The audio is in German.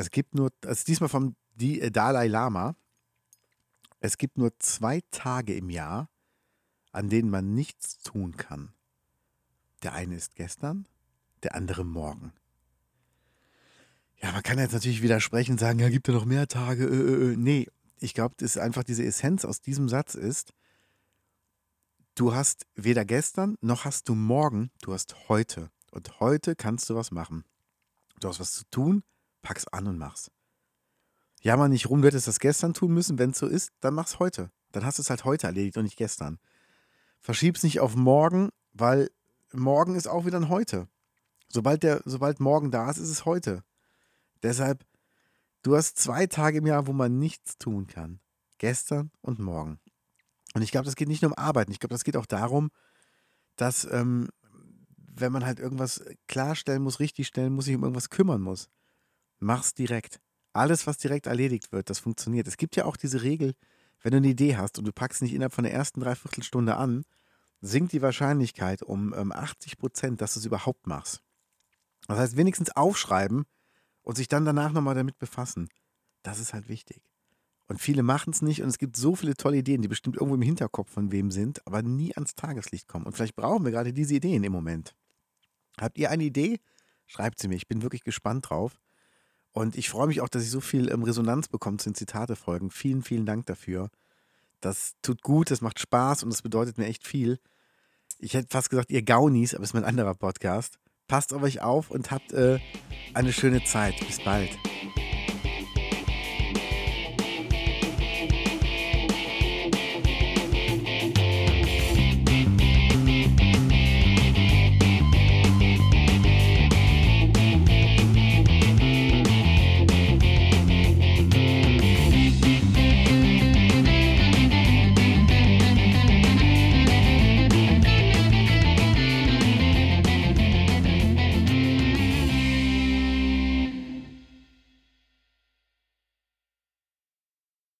Es gibt nur, also diesmal vom äh, Dalai Lama, es gibt nur zwei Tage im Jahr, an denen man nichts tun kann. Der eine ist gestern, der andere morgen. Ja, man kann jetzt natürlich widersprechen und sagen, ja, gibt ja noch mehr Tage. Äh, äh, äh. Nee, ich glaube, das ist einfach diese Essenz aus diesem Satz ist, du hast weder gestern noch hast du morgen, du hast heute. Und heute kannst du was machen. Du hast was zu tun, pack's an und mach's. Jammer nicht rum, du hättest das gestern tun müssen. Wenn es so ist, dann mach's heute. Dann hast du es halt heute erledigt und nicht gestern. Verschieb's nicht auf morgen, weil morgen ist auch wieder ein Heute. Sobald, der, sobald morgen da ist, ist es heute. Deshalb, du hast zwei Tage im Jahr, wo man nichts tun kann. Gestern und morgen. Und ich glaube, das geht nicht nur um Arbeiten. Ich glaube, das geht auch darum, dass, ähm, wenn man halt irgendwas klarstellen muss, richtigstellen muss, sich um irgendwas kümmern muss mach's direkt. Alles, was direkt erledigt wird, das funktioniert. Es gibt ja auch diese Regel, wenn du eine Idee hast und du packst nicht innerhalb von der ersten Dreiviertelstunde an, sinkt die Wahrscheinlichkeit um ähm, 80 Prozent, dass du es überhaupt machst. Das heißt, wenigstens aufschreiben und sich dann danach nochmal damit befassen. Das ist halt wichtig. Und viele machen es nicht und es gibt so viele tolle Ideen, die bestimmt irgendwo im Hinterkopf von wem sind, aber nie ans Tageslicht kommen. Und vielleicht brauchen wir gerade diese Ideen im Moment. Habt ihr eine Idee? Schreibt sie mir. Ich bin wirklich gespannt drauf. Und ich freue mich auch, dass ich so viel ähm, Resonanz bekomme zu den Zitate-Folgen. Vielen, vielen Dank dafür. Das tut gut, das macht Spaß und das bedeutet mir echt viel. Ich hätte fast gesagt, ihr Gaunis, aber es ist mein anderer Podcast. Passt auf euch auf und habt äh, eine schöne Zeit. Bis bald.